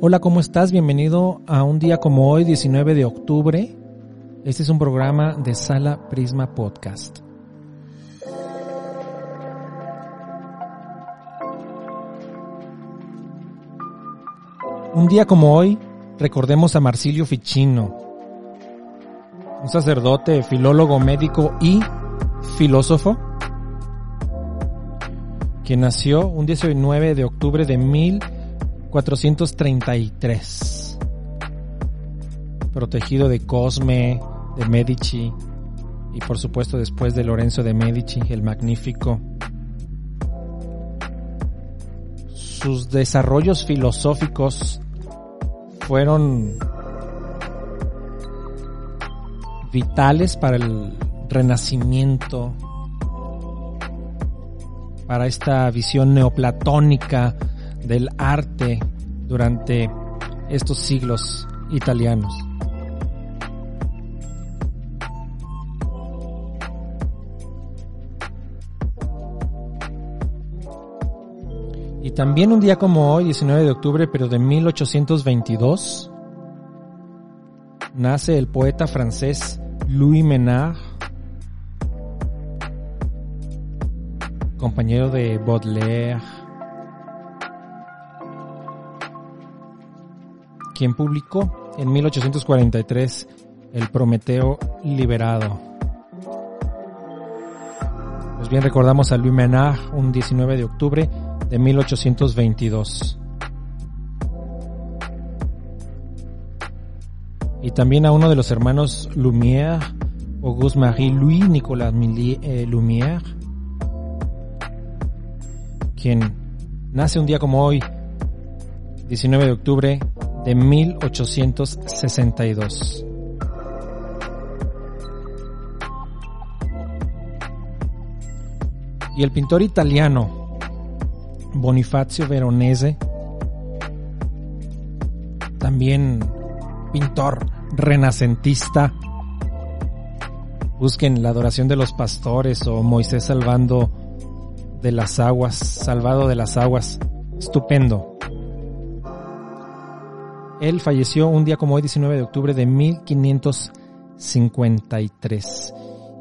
Hola, ¿cómo estás? Bienvenido a un día como hoy, 19 de octubre. Este es un programa de Sala Prisma Podcast. Un día como hoy, recordemos a Marsilio Ficino, un sacerdote, filólogo, médico y filósofo, quien nació un 19 de octubre de 1433, protegido de Cosme, de Medici y por supuesto después de Lorenzo de Medici, el magnífico. Sus desarrollos filosóficos fueron vitales para el renacimiento, para esta visión neoplatónica del arte durante estos siglos italianos. Y también un día como hoy, 19 de octubre, pero de 1822, nace el poeta francés Louis Menard, compañero de Baudelaire, quien publicó en 1843 El Prometeo Liberado. Pues bien, recordamos a Louis Menard un 19 de octubre de 1822. Y también a uno de los hermanos Lumière, Auguste Marie Louis Nicolas eh, Lumière, quien nace un día como hoy, 19 de octubre de 1862. Y el pintor italiano Bonifacio Veronese, también pintor renacentista. Busquen la adoración de los pastores o Moisés salvando de las aguas, salvado de las aguas. Estupendo. Él falleció un día como hoy, 19 de octubre de 1553.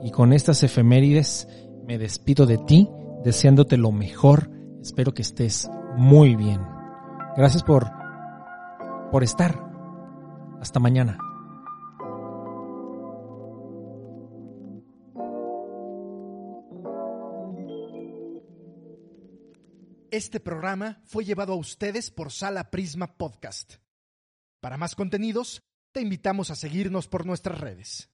Y con estas efemérides me despido de ti, deseándote lo mejor Espero que estés muy bien. Gracias por, por estar. Hasta mañana. Este programa fue llevado a ustedes por Sala Prisma Podcast. Para más contenidos, te invitamos a seguirnos por nuestras redes.